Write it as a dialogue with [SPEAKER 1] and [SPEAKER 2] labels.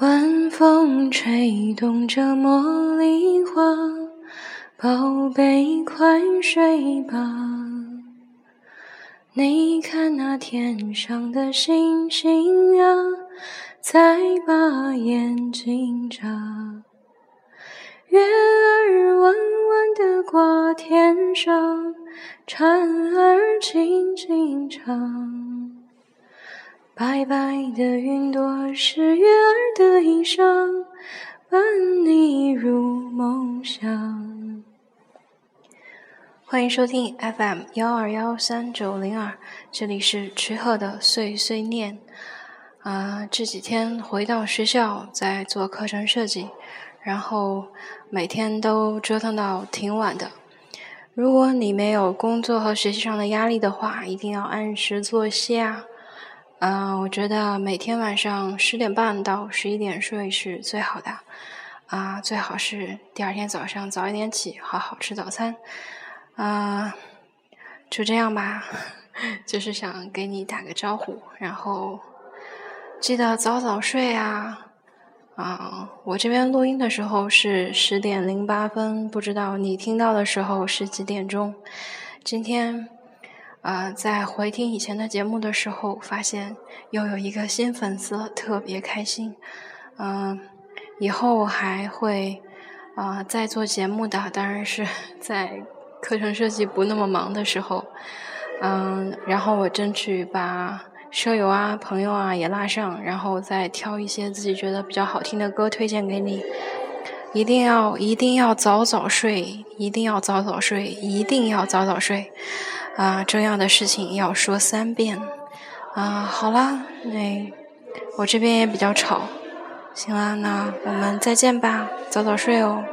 [SPEAKER 1] 晚风吹动着茉莉花，宝贝快睡吧。你看那天上的星星啊，在把眼睛眨。月儿弯弯的挂天上，蝉儿轻轻唱。白白的云朵是月儿的衣裳，伴你入梦乡。欢迎收听 FM 幺二幺三九零二，这里是池鹤的碎碎念。啊，这几天回到学校在做课程设计，然后每天都折腾到挺晚的。如果你没有工作和学习上的压力的话，一定要按时作息啊。嗯，我觉得每天晚上十点半到十一点睡是最好的，啊，最好是第二天早上早一点起，好好吃早餐，啊，就这样吧，就是想给你打个招呼，然后记得早早睡啊，啊，我这边录音的时候是十点零八分，不知道你听到的时候是几点钟，今天。啊，在回听以前的节目的时候，发现又有一个新粉丝，特别开心。嗯，以后还会啊再做节目的，当然是 在课程设计不那么忙的时候。嗯，然后我争取把舍友啊、朋友啊也拉上，然后再挑一些自己觉得比较好听的歌推荐给你。一定要一定要早早睡，一定要早早睡，一定要早早睡。啊，重要的事情要说三遍。啊，好啦，那我这边也比较吵。行啦，那我们再见吧，早早睡哦。